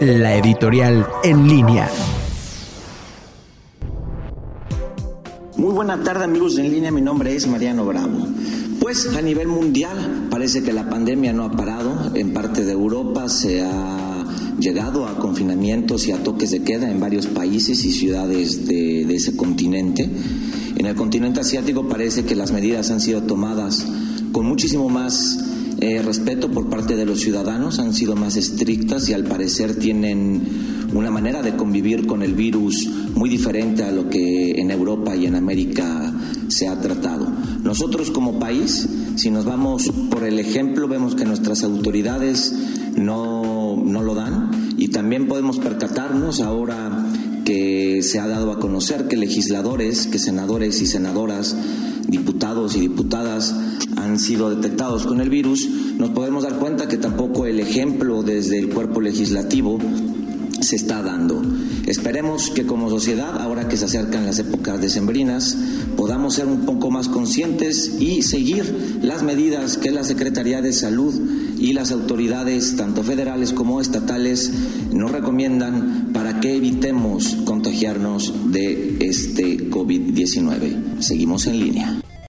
la editorial en línea. Muy buena tarde amigos en línea, mi nombre es Mariano Bravo. Pues a nivel mundial parece que la pandemia no ha parado, en parte de Europa se ha llegado a confinamientos y a toques de queda en varios países y ciudades de, de ese continente. En el continente asiático parece que las medidas han sido tomadas con muchísimo más eh, respeto por parte de los ciudadanos, han sido más estrictas y al parecer tienen una manera de convivir con el virus muy diferente a lo que en Europa y en América se ha tratado. Nosotros como país, si nos vamos por el ejemplo, vemos que nuestras autoridades no, no lo dan y también podemos percatarnos ahora que se ha dado a conocer que legisladores, que senadores y senadoras, diputados y diputadas han sido detectados con el virus, nos podemos dar cuenta que tampoco el ejemplo desde el cuerpo legislativo se está dando. Esperemos que como sociedad, ahora que se acercan las épocas decembrinas, podamos ser un poco más conscientes y seguir las medidas que la Secretaría de Salud y las autoridades, tanto federales como estatales, nos recomiendan para que evitemos de este COVID-19. Seguimos en línea.